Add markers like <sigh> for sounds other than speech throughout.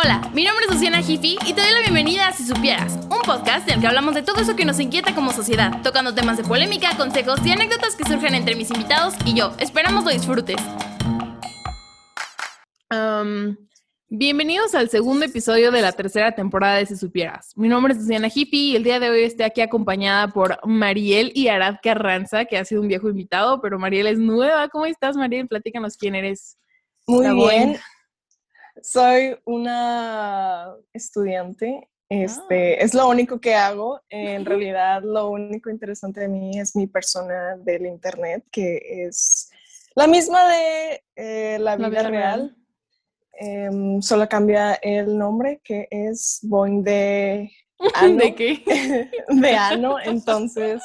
Hola, mi nombre es Luciana Jiffy y te doy la bienvenida a Si Supieras, un podcast en el que hablamos de todo eso que nos inquieta como sociedad, tocando temas de polémica, consejos y anécdotas que surgen entre mis invitados y yo. Esperamos lo disfrutes. bienvenidos al segundo episodio de la tercera temporada de Si Supieras. Mi nombre es Luciana Jiffy y el día de hoy estoy aquí acompañada por Mariel y Arad Carranza, que ha sido un viejo invitado, pero Mariel es nueva. ¿Cómo estás, Mariel? Platícanos quién eres. Muy bien. Soy una estudiante. Este, ah. Es lo único que hago. En <laughs> realidad, lo único interesante de mí es mi persona del internet, que es la misma de eh, la, vida real. Em, solo cambia el nombre, que es Boing de ¿De <laughs> qué? de ano. <laughs> Entonces,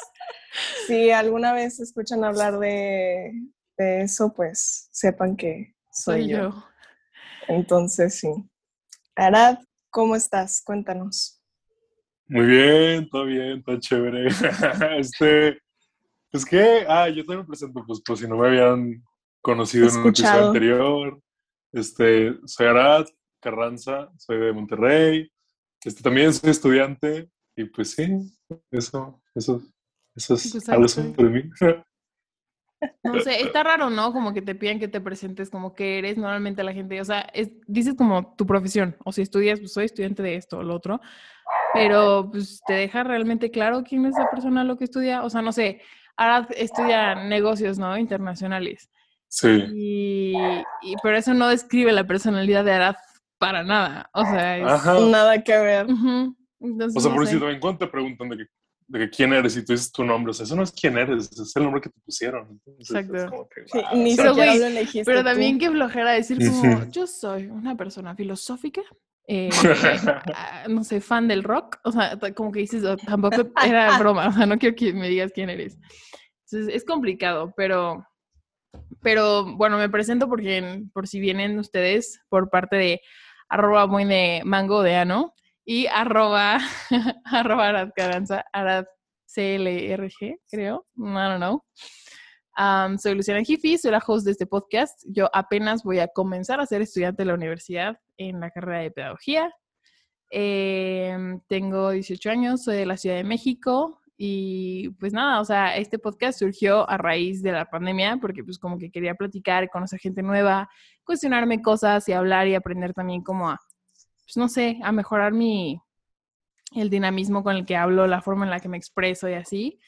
si alguna vez escuchan hablar de, eso, pues sepan que soy, yo. Entonces, sí. Arad, ¿cómo estás? Cuéntanos. Muy bien, todo bien, todo chévere. <laughs> este, es que, ah, yo también me presento, pues, pues si no me habían conocido en un episodio anterior. Este, soy Arad Carranza, soy de Monterrey. Este, también soy estudiante y pues sí, eso, eso, eso es pues algo sobre mí. <laughs> No sé, está raro, ¿no? Como que te piden que te presentes como que eres normalmente la gente, o sea, dices como tu profesión, o si estudias, pues soy estudiante de esto o lo otro, pero pues te deja realmente claro quién es esa persona lo que estudia, o sea, no sé, ahora estudia negocios, ¿no? Internacionales. Sí. Y, pero eso no describe la personalidad de Arad para nada, o sea, es nada que ver. o sea, por decirlo, en cuanto te preguntan de qué de que quién eres y tú dices tu nombre. O sea, eso no es quién eres, es el nombre que te pusieron. Exacto. ni siquiera lo elegiste. Pero también qué flojera decir como, yo soy una persona filosófica, eh, <laughs> ah, no sé, fan del rock. O sea, como que dices, oh, tampoco era <laughs> broma. O sea, no quiero que me digas quién eres. Entonces, es complicado, pero... Pero bueno, me presento porque por si vienen ustedes por parte de arroba muy de mango de ano y arroba, <laughs> arroba Arad Caranza, Arad CLRG, creo, I don't know. soy Luciana Jiffy, soy la host de este podcast. Yo apenas voy a comenzar a ser estudiante de la universidad en la carrera de pedagogía. Em, tengo 18 años, soy de la Ciudad de México y pues nada, o sea, este podcast surgió a raíz de la pandemia porque pues como que quería platicar, conocer gente nueva, cuestionarme cosas y hablar y aprender también como a pues no sé, a mejorar mi, el dinamismo con el que hablo, la forma en la que me expreso y así.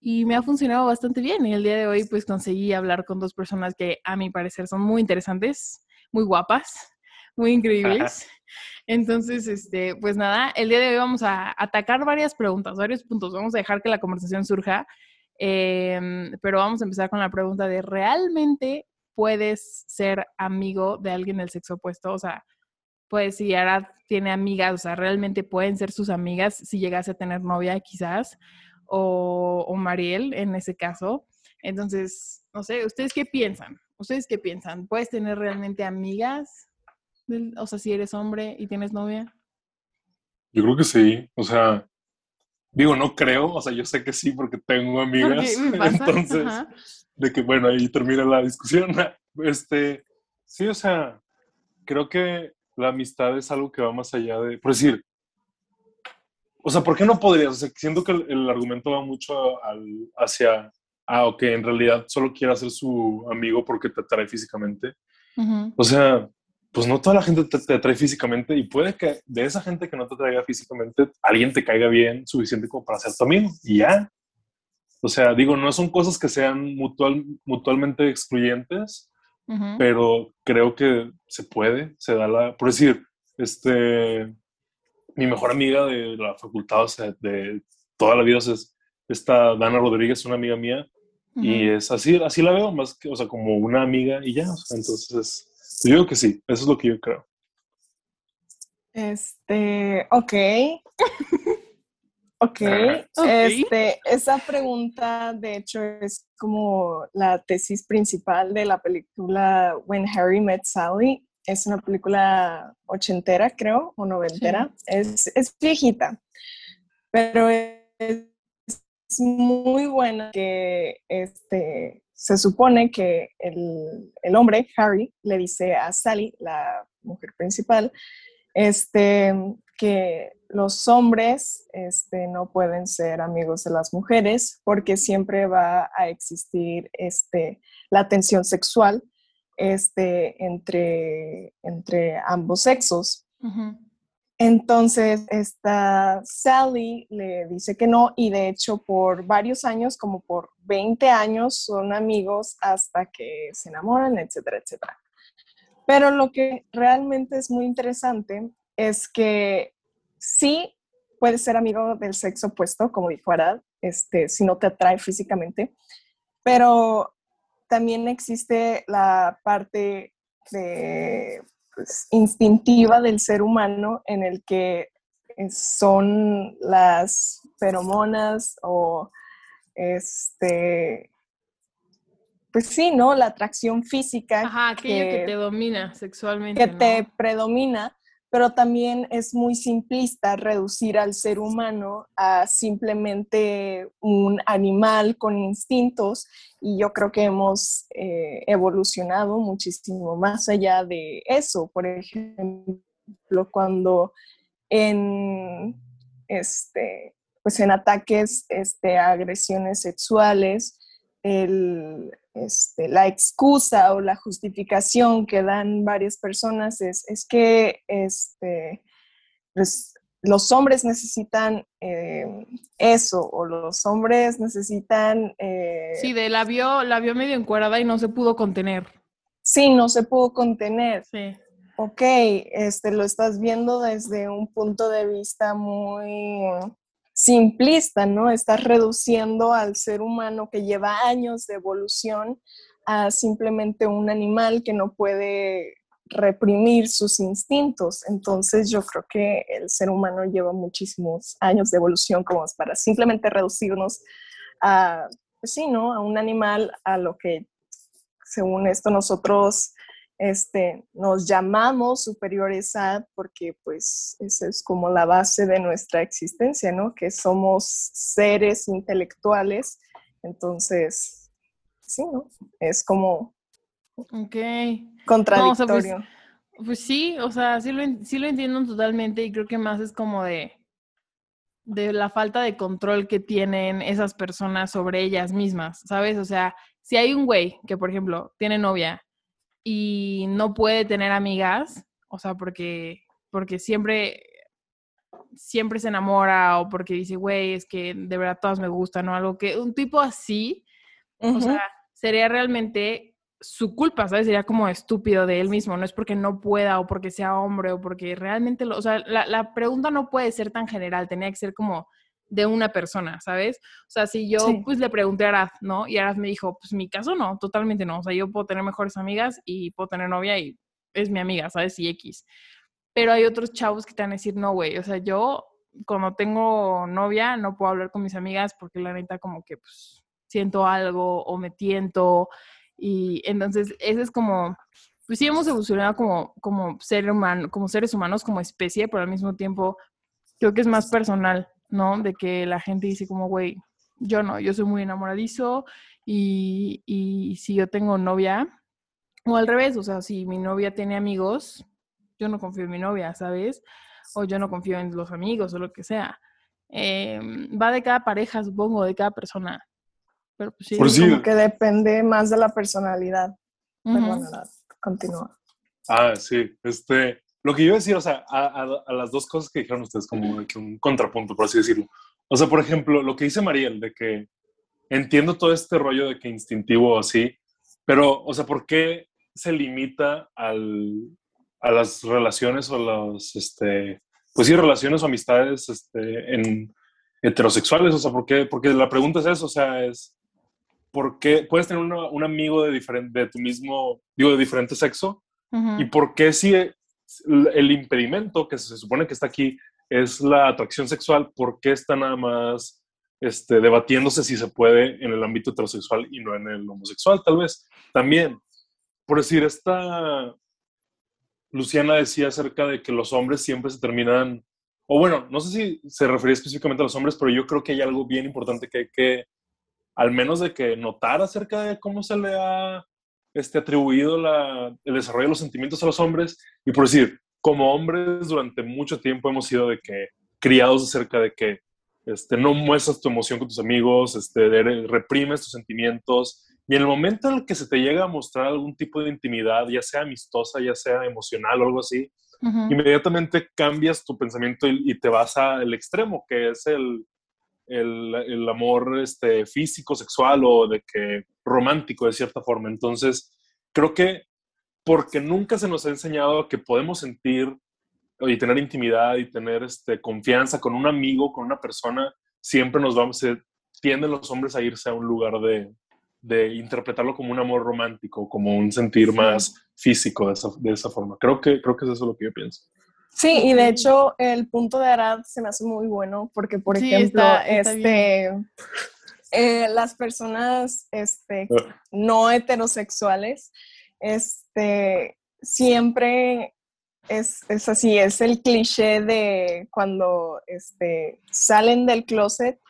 Y me ha funcionado bastante bien. Y el día de hoy pues conseguí hablar con dos personas que a mi parecer son muy interesantes, muy guapas, muy increíbles. <laughs> Entonces, este, pues nada, el día de hoy vamos a atacar varias preguntas, varios puntos. Vamos a dejar que la conversación surja. Em, pero vamos a empezar con la pregunta de, ¿realmente puedes ser amigo de alguien del sexo opuesto? O sea, pues si Arad tiene amigas, o sea, realmente pueden ser sus amigas si llegase a tener novia quizás, o, Mariel en ese caso. Entonces, no sé, ¿ustedes qué piensan? ¿Ustedes qué piensan? ¿Puedes tener realmente amigas? O sea, si eres hombre y tienes novia. Yo creo que sí, o sea, digo, no creo, o sea, yo sé que sí porque tengo amigas, <laughs> entonces, de que, bueno, ahí termina la discusión. <laughs> Este, sí, o sea, creo que la amistad es algo que va más allá de, por decir, o sea, ¿por qué no podrías? O sea, siento que el, argumento va mucho al, hacia, ah, ok, en realidad solo quiere ser su amigo porque te atrae físicamente. O sea, pues no toda la gente te, atrae físicamente y puede que de esa gente que no te atraiga físicamente, alguien te caiga bien suficiente como para ser tu amigo y ya. O sea, digo, no son cosas que sean mutual, mutualmente excluyentes, pero creo que se puede, se da la, por decir, este, mi mejor amiga de la facultad, o sea, de toda la vida, es esta Dana Rodríguez, una amiga mía, y es así, así la veo, más que, o sea, como una amiga y ya, entonces, yo digo que sí, eso es lo que yo creo. Este, ok. <laughs> Okay. ok, este, esa pregunta de hecho es como la tesis principal de la película When Harry Met Sally. Es una película ochentera, creo, o noventera. Es, es, viejita, pero es, muy buena que este, se supone que el, el hombre, Harry, le dice a Sally, la mujer principal, este, que los hombres este, no pueden ser amigos de las mujeres porque siempre va a existir este, la tensión sexual este, entre, entre ambos sexos. Entonces, esta Sally le dice que no y de hecho por varios años, como por 20 años, son amigos hasta que se enamoran, etcétera, etcétera. Pero lo que realmente es muy interesante es que sí puedes ser amigo del sexo opuesto, como dijo Arad, este, si no te atrae físicamente, pero también existe la parte pues, instintiva del ser humano en el que son las feromonas o este pues sí, ¿no? La atracción física. Ajá, aquello que, te domina sexualmente. Que te predomina pero también es muy simplista reducir al ser humano a simplemente un animal con instintos y yo creo que hemos eh, evolucionado muchísimo más allá de eso. Por ejemplo, cuando en, este, pues en ataques, este, agresiones sexuales, el, este, la excusa o la justificación que dan varias personas es, es que este, pues, los hombres necesitan eh, eso o los hombres necesitan... Eh, sí, de la vio, la vio medio encuadrada y no se pudo contener. Sí, no se pudo contener. Sí. Ok, este, lo estás viendo desde un punto de vista muy simplista, ¿no? Estás reduciendo al ser humano que lleva años de evolución a simplemente un animal que no puede reprimir sus instintos. Entonces yo creo que el ser humano lleva muchísimos años de evolución como para simplemente reducirnos a, pues sí, ¿no? A un animal a lo que según esto nosotros este, nos llamamos superiores a, porque pues esa es como la base de nuestra existencia, ¿no? Que somos seres intelectuales, entonces, sí, ¿no? Es como okay. contradictorio. pues, pues, sí, o sea, sí lo, sí lo entiendo totalmente y creo que más es como de, de la falta de control que tienen esas personas sobre ellas mismas, ¿sabes? O sea, si hay un güey que, por ejemplo, tiene novia y no puede tener amigas, o sea, porque, porque siempre, siempre se enamora o porque dice, güey, es que de verdad todas me gustan o algo que, un tipo así, o sea, sería realmente su culpa, ¿sabes? Sería como estúpido de él mismo, no es porque no pueda o porque sea hombre o porque realmente, lo, o sea, la, la pregunta no puede ser tan general, tenía que ser como de una persona, ¿sabes? O sea, si yo pues le pregunté a Arad, ¿no? Y Arad me dijo, pues mi caso no, totalmente no. O sea, yo puedo tener mejores amigas y puedo tener novia y es mi amiga, ¿sabes? Y X. Pero hay otros chavos que te van a decir, no, güey, o sea, yo cuando tengo novia no puedo hablar con mis amigas porque la neta como que pues siento algo o me tiento y entonces ese es como pues sí hemos evolucionado como como ser humano, como seres humanos como especie, pero al mismo tiempo creo que es más personal ¿no? De que la gente dice como, güey, yo no, yo soy muy enamoradizo y, y si yo tengo novia, o al revés, o sea, si mi novia tiene amigos, yo no confío en mi novia, ¿sabes? O yo no confío en los amigos o lo que sea. Em, va de cada pareja, supongo, de cada persona. Pero pues sí. Como que depende más de la personalidad. continúa. Ah, sí. Este, lo que yo decía, o sea, a, las dos cosas que dijeron ustedes, como un contrapunto, por así decirlo. O sea, por ejemplo, lo que dice Mariel, de que entiendo todo este rollo de que instintivo así, pero, o sea, ¿por qué se limita al, a las relaciones o los, este, pues sí, relaciones o amistades este, en heterosexuales? O sea, ¿por qué? Porque la pregunta es eso, o sea, es, ¿por qué puedes tener un amigo de, diferente, de tu mismo, digo, de diferente sexo? ¿Y por qué si el impedimento que se supone que está aquí es la atracción sexual, ¿por qué está nada más este, debatiéndose si se puede en el ámbito heterosexual y no en el homosexual? Tal vez también, por decir, esta Luciana decía acerca de que los hombres siempre se terminan, o bueno, no sé si se refería específicamente a los hombres, pero yo creo que hay algo bien importante que hay que, al menos de que notar acerca de cómo se le ha este, atribuido la, el desarrollo de los sentimientos a los hombres y por decir, como hombres durante mucho tiempo hemos sido de que criados acerca de que este, no muestras tu emoción con tus amigos, este, reprimes tus sentimientos. Y en el momento en el que se te llega a mostrar algún tipo de intimidad, ya sea amistosa, ya sea emocional o algo así, inmediatamente cambias tu pensamiento y, te vas al extremo, que es el, el, el, amor este, físico, sexual o de que romántico de cierta forma. Entonces, creo que porque nunca se nos ha enseñado que podemos sentir y tener intimidad y tener este, confianza con un amigo, con una persona, siempre nos vamos, se tienden los hombres a irse a un lugar de, de interpretarlo como un amor romántico, como un sentir más físico de esa, de esa, forma. Creo que, creo que es eso lo que yo pienso. Sí, y de hecho el punto de Arad se me hace muy bueno porque, por ejemplo, este, eh, las personas este, ah. no heterosexuales este, siempre es, es, así, es el cliché de cuando este, salen del closet,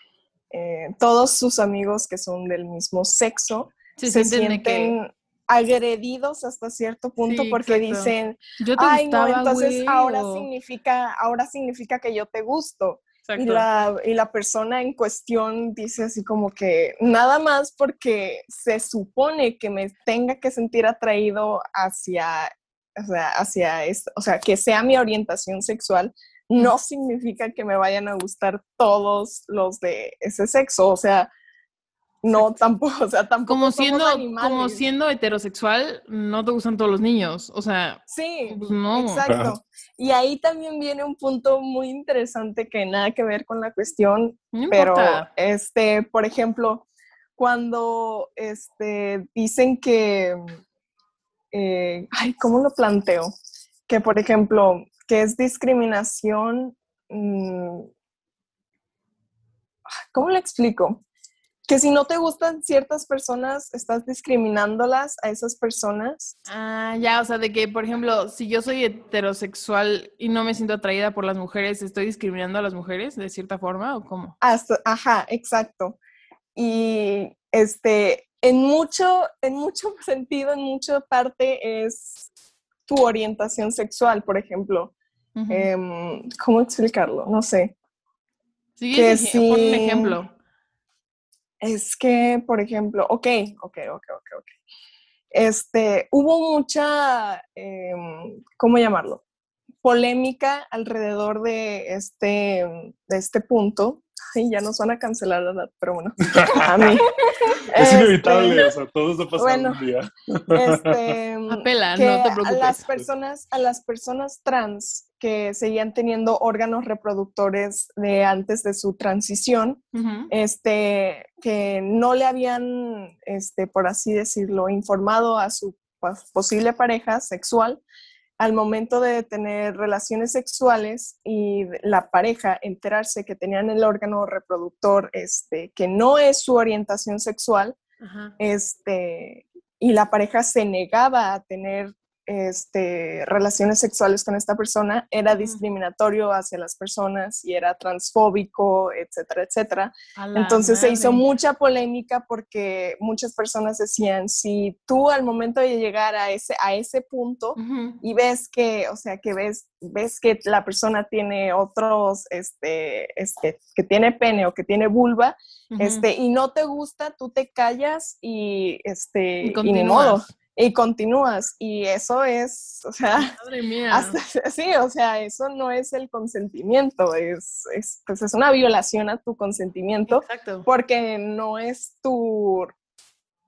eh, todos sus amigos que son del mismo sexo se, sienten agredidos hasta cierto punto porque dicen, ay no, entonces ahora significa, ahora significa que yo te gusto. Y la, y la, persona en cuestión dice así como que nada más porque se supone que me tenga que sentir atraído hacia, o sea, hacia esto, o sea, que sea mi orientación sexual, no significa que me vayan a gustar todos los de ese sexo. O sea, no, tampoco, o sea, tampoco como siendo, Como siendo heterosexual, no te gustan todos los niños, o sea. Sí, pues no. exacto. Y ahí también viene un punto muy interesante que nada que ver con la cuestión, pero, este, por ejemplo, cuando, este, dicen que, eh, ay, ¿cómo lo planteo? Que, por ejemplo, que es discriminación, mm, ¿cómo le explico? Que si no te gustan ciertas personas, estás discriminándolas a esas personas. Ah, ya, o sea, de que, por ejemplo, si yo soy heterosexual y no me siento atraída por las mujeres, ¿estoy discriminando a las mujeres de cierta forma o cómo? ajá, exacto. Y este, en mucho, en mucho <laughs> sentido, en mucha parte es tu orientación sexual, por ejemplo. Em, ¿Cómo explicarlo? No sé. Sí, que sí, un ejemplo es que, por ejemplo, ok, ok, ok, ok, ok. Este, hubo mucha, em, ¿cómo llamarlo? Polémica alrededor de este, de este punto. Ay, ya nos van a cancelar, ¿verdad? Pero bueno, <laughs> a mí. es inevitable, o sea, todo está pasando un día. Este, <laughs> Apela, no te preocupes. A las personas, a las personas trans que seguían teniendo órganos reproductores de antes de su transición, este, que no le habían, este, por así decirlo, informado a su posible pareja sexual al momento de tener relaciones sexuales y la pareja enterarse que tenían el órgano reproductor este, que no es su orientación sexual, este, y la pareja se negaba a tener este, relaciones sexuales con esta persona, era discriminatorio hacia las personas y era transfóbico, etcétera, etcétera. Entonces se hizo mucha polémica porque muchas personas decían, si tú al momento de llegar a ese, a ese punto y ves que, o sea, que ves, ves que la persona tiene otros, este, este, que tiene pene o que tiene vulva, este, y no te gusta, tú te callas y, este, y, ni modo y continúas. Y eso es, o sea, <laughs> sí, o sea, eso no es el consentimiento, es, es, pues es una violación a tu consentimiento Exacto. porque no es tu,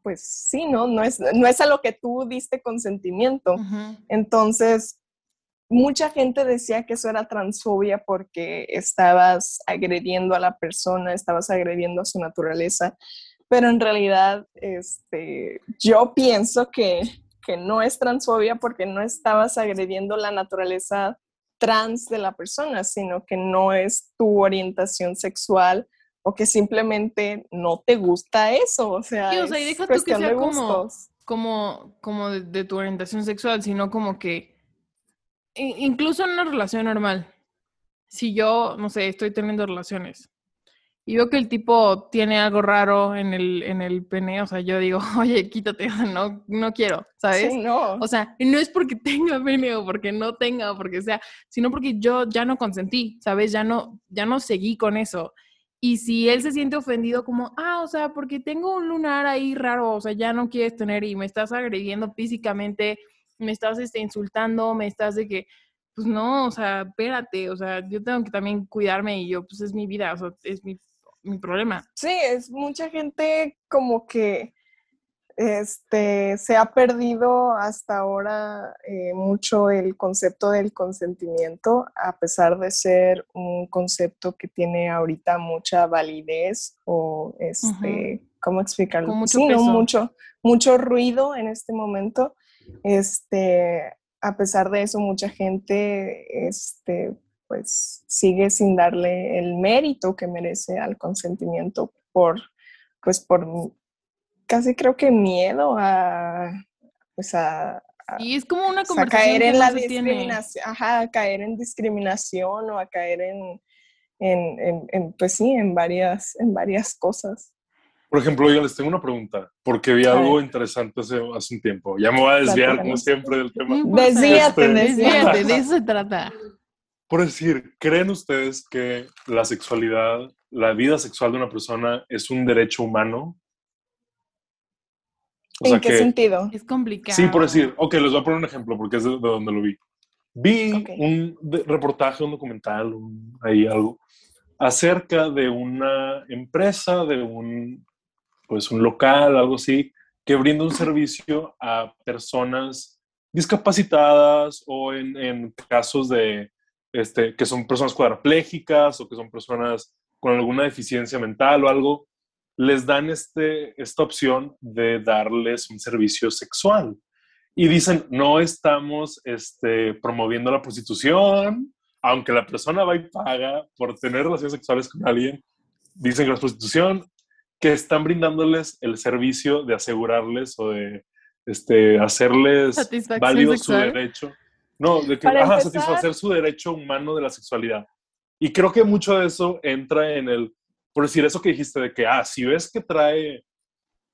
pues sí, ¿no? No es, no es a lo que tú diste consentimiento. Entonces, mucha gente decía que eso era transfobia porque estabas agrediendo a la persona, estabas agrediendo a su naturaleza pero en realidad este, yo pienso que, que no es transfobia porque no estabas agrediendo la naturaleza trans de la persona, sino que no es tu orientación sexual o que simplemente no te gusta eso, o sea, sí, o sea y deja tú que sea como, como, como de, tu orientación sexual, sino como que incluso en una relación normal, si yo, no sé, estoy teniendo relaciones y veo que el tipo tiene algo raro en el, en el pene, o sea, yo digo, <laughs> oye, quítate, <laughs> no, no quiero, ¿sabes? Sí, no. O sea, no es porque <laughs> tenga pene o porque no tenga o porque sea, sino porque yo ya no consentí, ¿sabes? Ya no, ya no seguí con eso. Y si él se siente ofendido como, ah, o sea, porque tengo un lunar ahí raro, o sea, ya no quieres tener y me estás agrediendo físicamente, me estás este, insultando, me estás de que, pues no, o sea, espérate, o sea, yo tengo que también cuidarme y yo, pues es mi vida, o sea, es mi mi problema. Sí, es mucha gente como que este, se ha perdido hasta ahora eh, mucho el concepto del consentimiento, a pesar de ser un concepto que tiene ahorita mucha validez o, este, ¿cómo explicarlo? mucho, sí, mucho, mucho ruido en este momento. Este, a pesar de eso, mucha gente este, pues sigue sin darle el mérito que merece al consentimiento por, pues por casi creo que miedo a, pues a, y es como una conversación caer en la discriminación, ajá, caer en discriminación o a caer en, en, en, pues sí, en varias, en varias cosas. Por ejemplo, yo les tengo una pregunta, porque vi algo interesante hace, hace, un tiempo. Ya me voy a desviar, como siempre, del tema. Desvíate, este, desvíate, de eso se trata. Por decir, ¿creen ustedes que la sexualidad, la vida sexual de una persona es un derecho humano? ¿En qué sentido? Es complicado. Sí, por decir, ok, les voy a poner un ejemplo porque es de, donde lo vi. Vi un reportaje, un documental, ahí algo, acerca de una empresa, de un, pues un local, algo así, que brinda un servicio a personas discapacitadas o en, en casos de este, que son personas cuadraplégicas o que son personas con alguna deficiencia mental o algo, les dan este, esta opción de darles un servicio sexual. Y dicen, no estamos este, promoviendo la prostitución, aunque la persona va y paga por tener relaciones sexuales con alguien, dicen que la prostitución, que están brindándoles el servicio de asegurarles o de este, hacerles válido su derecho no, de que a satisfacer su derecho humano de la sexualidad. Y creo que mucho de eso entra en el, por decir eso que dijiste, de que, ah, si ves que trae,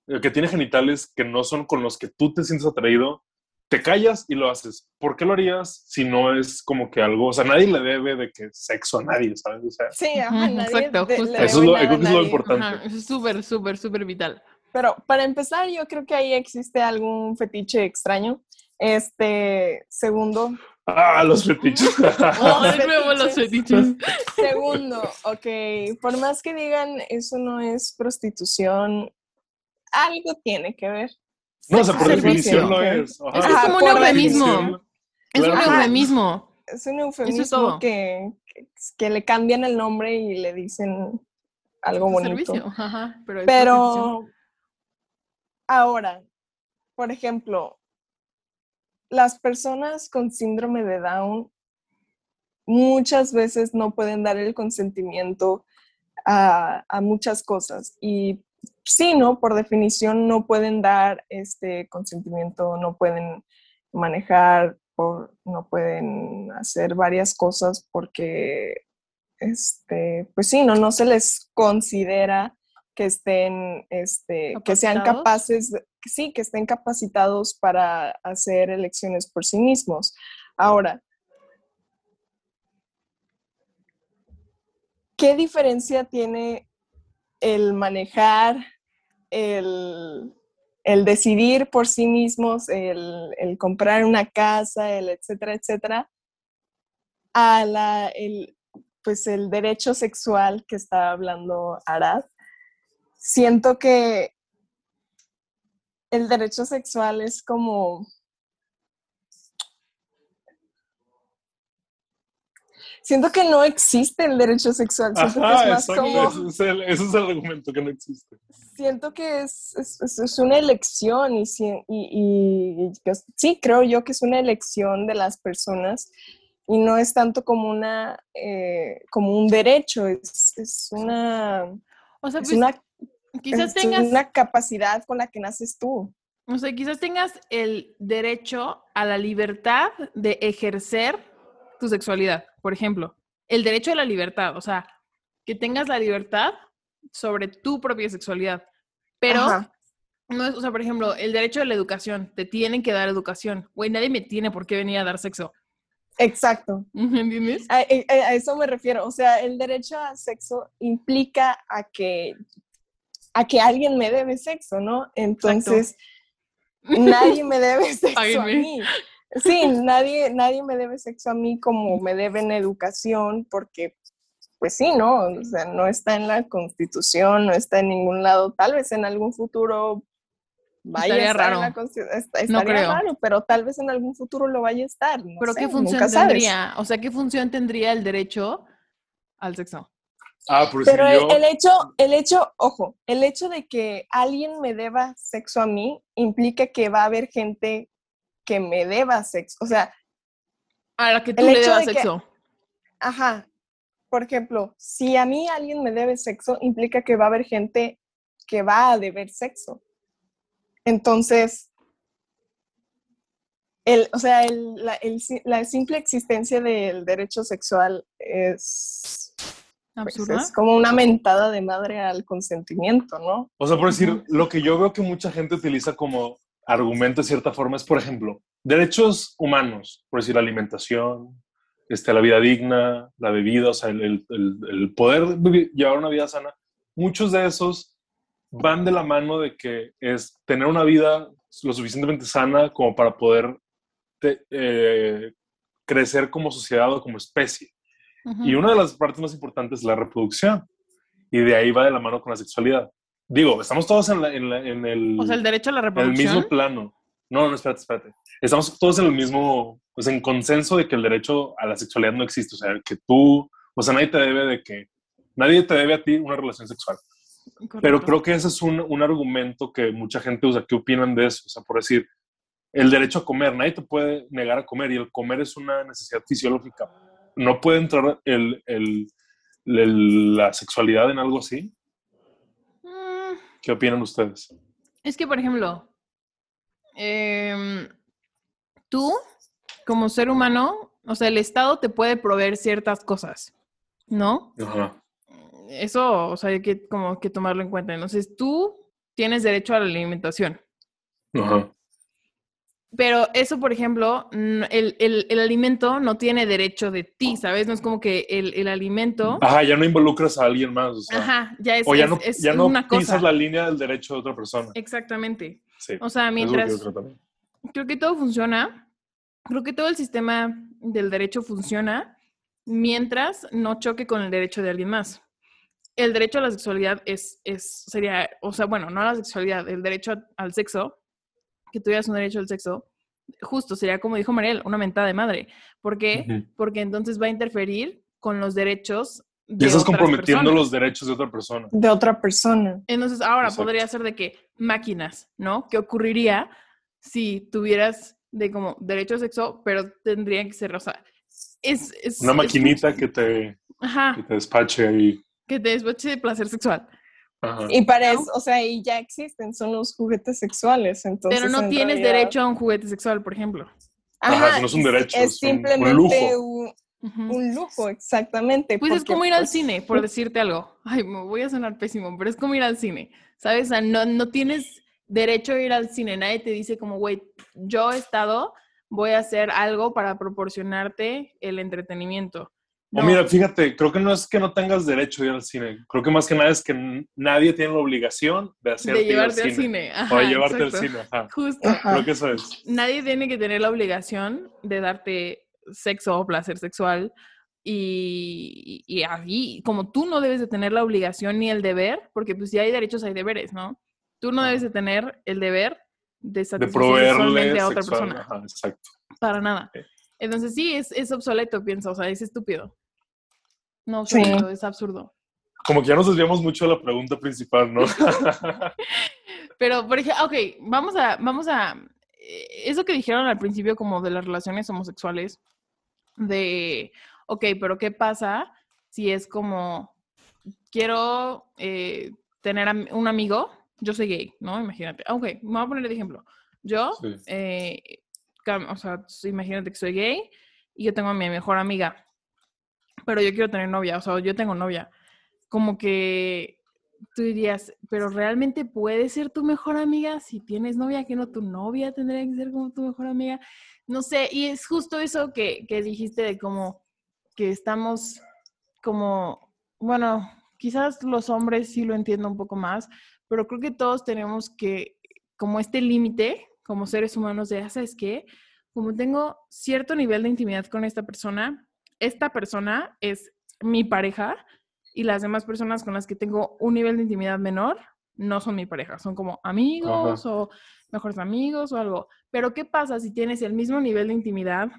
eh, que tiene genitales que no son con los que tú te sientes atraído, te callas y lo haces. ¿Por qué lo harías si no es como que algo, o sea, nadie le debe de que sexo a nadie, ¿sabes? O sea, sí, ajá, nadie exacto, eso, es lo, eso es lo importante. eso es súper, súper, súper vital. Pero para empezar, yo creo que ahí existe algún fetiche extraño este, segundo. Ah, los fetiches. <laughs> los fetiches. Segundo, ok, por más que digan eso no es prostitución, algo tiene que ver. No, o sea, por definición lo es. Es como un eufemismo. Es un eufemismo. Es un eufemismo que, que, le cambian el nombre y le dicen algo bonito. pero, pero ahora, por ejemplo, las personas con síndrome de Down muchas veces no pueden dar el consentimiento a, muchas cosas y sí, ¿no? Por definición no pueden dar este consentimiento, no pueden manejar, no pueden hacer varias cosas porque, este, pues sí, no, no se les considera que estén, este, que sean capaces, sí, que estén capacitados para hacer elecciones por sí mismos. Ahora, ¿qué diferencia tiene el manejar, el, decidir por sí mismos, el, comprar una casa, el etcétera, etcétera, a la, el, pues el derecho sexual que está hablando Arad? Siento que el derecho sexual es como... Siento que no existe el derecho sexual. Siento que es más como... Ese es, el, ese es, el, argumento que no existe. Siento que es, es, es una elección y, y, y, sí, creo yo que es una elección de las personas y no es tanto como una eh, como un derecho, es, una, o sea, es pues, una quizás tengas una capacidad con la que naces tú. O sea, quizás tengas el derecho a la libertad de ejercer tu sexualidad, por ejemplo. El derecho a la libertad, o sea, que tengas la libertad sobre tu propia sexualidad. Pero, no es, o sea, por ejemplo, el derecho a la educación, te tienen que dar educación. Güey, nadie me tiene por qué venir a dar sexo. Exacto. <laughs> ¿Me entiendes? A, a, eso me refiero. O sea, el derecho a sexo implica a que, a que alguien me debe sexo, ¿no? Entonces, nadie me <laughs> debe sexo a mí. Sí, nadie, nadie me debe sexo a mí como me deben educación, porque, pues sí, ¿no? O sea, no está en la constitución, no está en ningún lado. Tal vez en algún futuro vaya estaría a estar raro. en la constitución. estaría no creo. raro, pero tal vez en algún futuro lo vaya a estar. pero ¿qué función tendría? O sea, ¿qué función tendría el derecho al sexo? Ah, pero el, hecho, el hecho, ojo, el hecho de que alguien me deba sexo a mí implica que va a haber gente que me deba sexo. O sea, a la que tú le debas sexo. ajá. Por ejemplo, si a mí alguien me debe sexo, implica que va a haber gente que va a deber sexo. Entonces, el, o sea, el, la, la, simple existencia del derecho sexual es, pues, es como una mentada de madre al consentimiento, ¿no? O sea, por decir, lo que yo veo que mucha gente utiliza como argumento de cierta forma es, por ejemplo, derechos humanos, por decir, la alimentación, este, la vida digna, la bebida, o sea, el, el, poder llevar una vida sana, muchos de esos van de la mano de que es tener una vida lo suficientemente sana como para poder eh, crecer como sociedad o como especie. Y una de las partes más importantes es la reproducción. Y de ahí va de la mano con la sexualidad. Digo, estamos todos en, en, el... O sea, el derecho a la reproducción. En el mismo plano. No, no, espérate, espérate. Estamos todos en el mismo, pues en consenso de que el derecho a la sexualidad no existe. O sea, que tú, o sea, nadie te debe de que, nadie te debe a ti una relación sexual. Pero creo que ese es un, un, argumento que mucha gente usa. ¿Qué opinan de eso? O sea, por decir, el derecho a comer, nadie te puede negar a comer y el comer es una necesidad fisiológica. ¿No puede entrar el, el, la sexualidad en algo así? ¿Qué opinan ustedes? Es que, por ejemplo, em, tú, como ser humano, o sea, el Estado te puede proveer ciertas cosas, ¿no? Ajá. Eso, o sea, hay que como que tomarlo en cuenta. Entonces, tú tienes derecho a la alimentación. Ajá. Pero eso, por ejemplo, el, el, alimento no tiene derecho de ti, ¿sabes? No es como que el, el alimento... Ajá, ya no involucras a alguien más. O sea, Ajá, ya es, o ya no, es ya no pisas la línea del derecho de otra persona. Exactamente. Sí, o sea, mientras... Creo, creo que todo funciona, creo que todo el sistema del derecho funciona mientras no choque con el derecho de alguien más. El derecho a la sexualidad es, es sería, o sea, bueno, no a la sexualidad, el derecho al sexo que tuvieras un derecho al sexo, justo sería como dijo Mariel, una mentada de madre. ¿Por qué? Porque entonces va a interferir con los derechos. De y estás comprometiendo los derechos de otra persona. De otra persona. Entonces, ahora podría ser de que máquinas, ¿no? ¿Qué ocurriría si tuvieras de como derecho al sexo, pero tendrían que ser, o sea, es... es una maquinita que, te, que te despache ahí. Que te despache de placer sexual. Y para eso, o sea, y ya existen, son los juguetes sexuales. Entonces, Pero no tienes derecho a un juguete sexual, por ejemplo. Ajá, no es un derecho, es, simplemente un lujo. Un, lujo, exactamente. Pues es como ir al pues, cine, por decirte algo. Ay, me voy a sonar pésimo, pero es como ir al cine, ¿sabes? O sea, no, no tienes derecho a ir al cine. Nadie te dice como, güey, yo he estado, voy a hacer algo para proporcionarte el entretenimiento. O mira, fíjate, creo que no es que no tengas derecho a ir al cine. Creo que más que nada es que nadie tiene la obligación de hacerte de llevarte al cine. o de llevarte al cine. Justo. Creo que eso es. Nadie tiene que tener la obligación de darte sexo o placer sexual. Y, y, ahí, como tú no debes de tener la obligación ni el deber, porque pues si hay derechos hay deberes, ¿no? Tú no debes de tener el deber de satisfacer a otra persona. exacto. Para nada. Entonces sí, es, es obsoleto, pienso, o sea, es estúpido. No, sí. es absurdo. Como que ya nos desviamos mucho de la pregunta principal, ¿no? <laughs> Pero, por ejemplo, ok, vamos a, vamos a, eh, eso que dijeron al principio como de las relaciones homosexuales, de, ok, pero ¿qué pasa si es como, quiero eh, tener un amigo, yo soy gay, ¿no? Imagínate. Ok, me voy a poner el ejemplo. Yo, eh, o sea, imagínate que soy gay y yo tengo a mi mejor amiga pero yo quiero tener novia, o sea, yo tengo novia. Como que tú dirías, pero realmente puede ser tu mejor amiga si tienes novia, que no tu novia tendría que ser como tu mejor amiga. No sé, y es justo eso que, que dijiste de como que estamos como, bueno, quizás los hombres sí lo entiendo un poco más, pero creo que todos tenemos que, como este límite, como seres humanos, de, ¿sabes qué? Como tengo cierto nivel de intimidad con esta persona, esta persona es mi pareja y las demás personas con las que tengo un nivel de intimidad menor no son mi pareja, son como amigos o mejores amigos o algo. Pero ¿qué pasa si tienes el mismo nivel de intimidad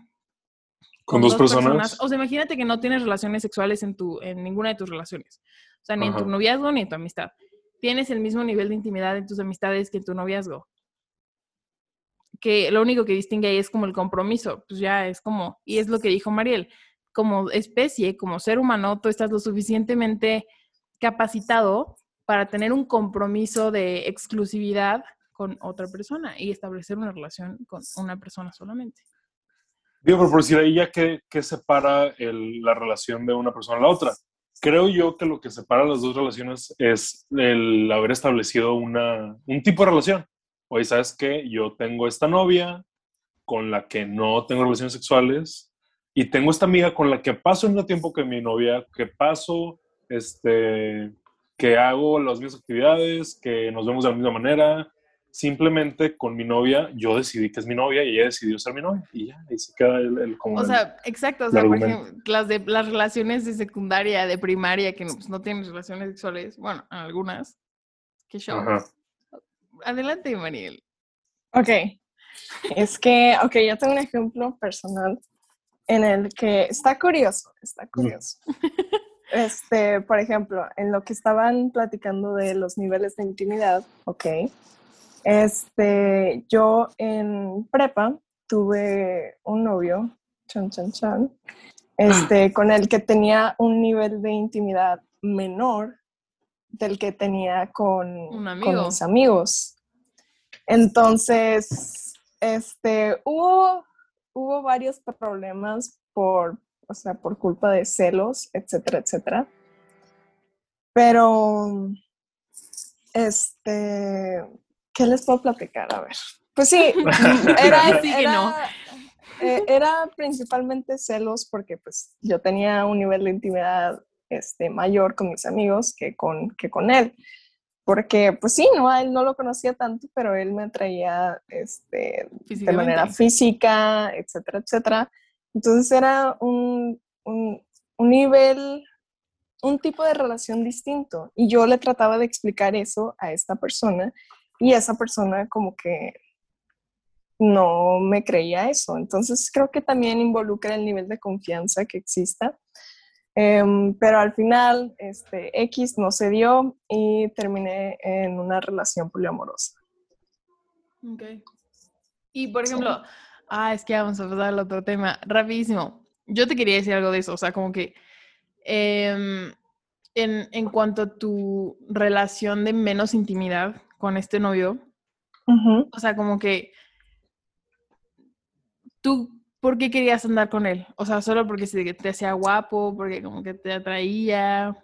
con, dos, personas? O sea, imagínate que no tienes relaciones sexuales en, tu, en ninguna de tus relaciones. O sea, ni en tu noviazgo ni en tu amistad. Tienes el mismo nivel de intimidad en tus amistades que en tu noviazgo. Que lo único que distingue ahí es como el compromiso. Pues ya es como, y es lo que dijo Mariel, como especie, como ser humano, tú estás lo suficientemente capacitado para tener un compromiso de exclusividad con otra persona y establecer una relación con una persona solamente. Digo, por decir ahí ya que, separa la relación de una persona a la otra. Creo yo que lo que separa las dos relaciones es el haber establecido una, un tipo de relación. Oye, ¿sabes qué? Yo tengo esta novia con la que no tengo relaciones sexuales y tengo esta amiga con la que paso el mismo tiempo que mi novia, que paso, este, que hago las mismas actividades, que nos vemos de la misma manera. Simplemente con mi novia, yo decidí que es mi novia y ella decidió ser mi novia. Y ya, ahí se queda el, como. O sea, exacto. O sea, por ejemplo, las, de, las relaciones de secundaria, de primaria, que no, pues, no tienen relaciones sexuales, bueno, algunas. ¿Qué show? Adelante, Mariel. Ok. Es que, ok, yo tengo un ejemplo personal en el que está curioso, está curioso. Este, por ejemplo, en lo que estaban platicando de los niveles de intimidad, ok. Este, yo en prepa tuve un novio, chan, chan, chan, este, <clears throat> con el que tenía un nivel de intimidad menor del que tenía con, con mis amigos. Entonces, este, hubo hubo varios problemas por, o sea, por culpa de celos, etcétera, etcétera. Pero, este, ¿qué les puedo platicar? A ver. Pues sí, <laughs> era, eh, era, principalmente celos porque pues yo tenía un nivel de intimidad este, mayor con mis amigos que con, que con él porque pues sí, no, él no lo conocía tanto, pero él me atraía este, de manera física, etcétera, etcétera. Entonces era un, un, un, nivel, un tipo de relación distinto. Y yo le trataba de explicar eso a esta persona y esa persona como que no me creía eso. Entonces creo que también involucra el nivel de confianza que exista Em, pero al final, este, X no se dio y terminé en una relación poliamorosa. Ok. Y por ejemplo, ah, es que vamos a pasar al otro tema, rapidísimo. Yo te quería decir algo de eso, o sea, como que em, en, en, cuanto a tu relación de menos intimidad con este novio, o sea, como que tú ¿por qué querías andar con él? O sea, solo porque te hacía guapo, porque como que te atraía.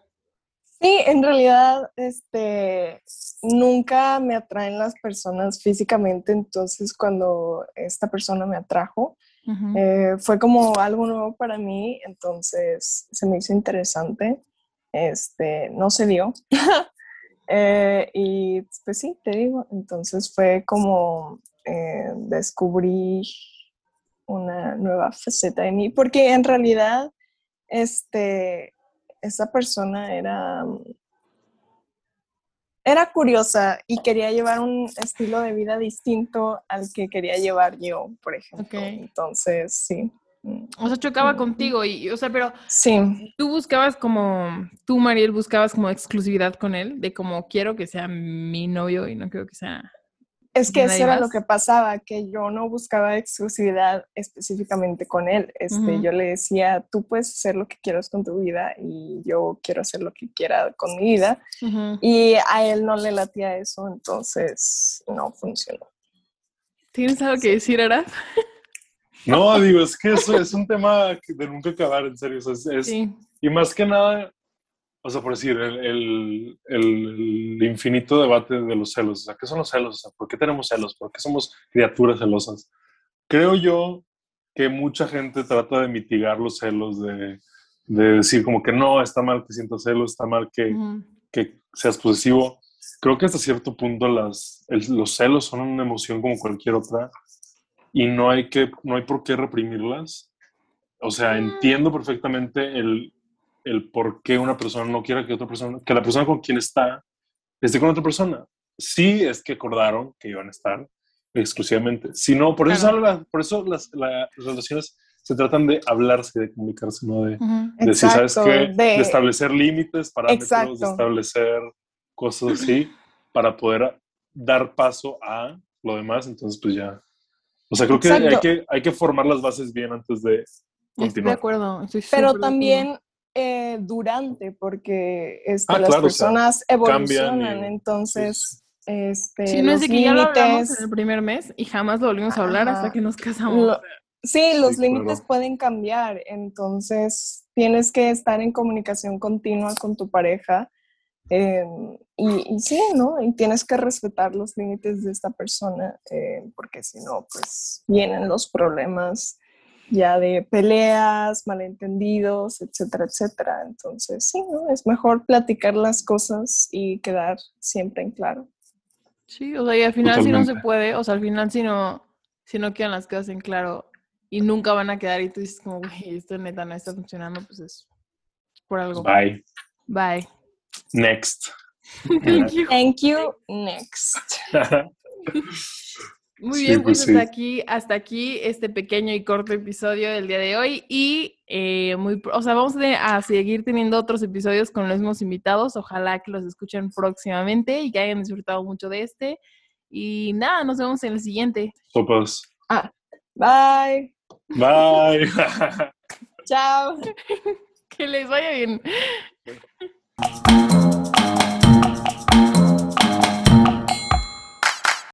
Sí, en realidad, este, nunca me atraen las personas físicamente, entonces cuando esta persona me atrajo, eh, fue como algo nuevo para mí, entonces se me hizo interesante, este, no se dio. <laughs> Eh, y pues sí, te digo, entonces fue como eh, descubrí una nueva faceta de mí, porque en realidad, este, esa persona era, era curiosa y quería llevar un estilo de vida distinto al que quería llevar yo, por ejemplo. Entonces, sí. O sea, chocaba contigo y, o sea, pero sí. tú buscabas como, tú, Mariel, buscabas como exclusividad con él, de como quiero que sea mi novio y no quiero que sea es que eso era lo que pasaba, que yo no buscaba exclusividad específicamente con él. Este, Yo le decía, tú puedes hacer lo que quieras con tu vida y yo quiero hacer lo que quiera con mi vida. Y a él no le latía eso, entonces no funcionó. ¿Tienes algo que decir, Arad? <laughs> No, digo, es que eso es un tema de nunca acabar, en serio. Y más que nada, o sea, por decir, el, el, infinito debate de los celos. O sea, ¿qué son los celos? O sea, ¿por qué tenemos celos? ¿Por qué somos criaturas celosas? Creo yo que mucha gente trata de mitigar los celos, de, de decir como que no, está mal que sientas celos, está mal que, que seas posesivo. Creo que hasta cierto punto las, los celos son una emoción como cualquier otra y no hay, que, no hay por qué reprimirlas. O sea, entiendo perfectamente el, el por qué una persona no quiera que otra persona, que la persona con quien está esté con otra persona. Sí es que acordaron que iban a estar exclusivamente. Si no, por eso, por eso las, relaciones se tratan de hablarse, de comunicarse, no de, decir, ¿sabes qué? De, establecer límites, parámetros, de establecer cosas así, para poder dar paso a lo demás. Entonces, pues ya. O sea, creo que hay, que hay que formar las bases bien antes de continuar. Estoy de acuerdo. Pero también eh, durante, porque este, ah, las personas evolucionan, entonces... Este, sí, no es de que ya lo hablamos en el primer mes y jamás lo volvimos a hablar hasta que nos casamos. sí, los límites pueden cambiar, entonces tienes que estar en comunicación continua con tu pareja em, y, sí, ¿no? Y tienes que respetar los límites de esta persona eh, porque si no, pues vienen los problemas ya de peleas, malentendidos, etcétera, etcétera. Entonces, sí, ¿no? Es mejor platicar las cosas y quedar siempre en claro. Sí, o sea, y al final si no se puede, o sea, al final si no, si no quedan las cosas en claro y nunca van a quedar y tú dices como, güey, esto neta no está funcionando, pues es por algo. Bye. Bye. Next. <laughs> Thank you. Thank you. Next. <laughs> Muy bien, pues, pues hasta aquí, hasta aquí este pequeño y corto episodio del día de hoy. Y eh, muy, o sea, vamos a seguir teniendo otros episodios con los mismos invitados. Ojalá que los escuchen próximamente y que hayan disfrutado mucho de este. Y nada, nos vemos en el siguiente. Sopas. Ah, bye. Bye. <laughs> Chao. <laughs> que les vaya bien.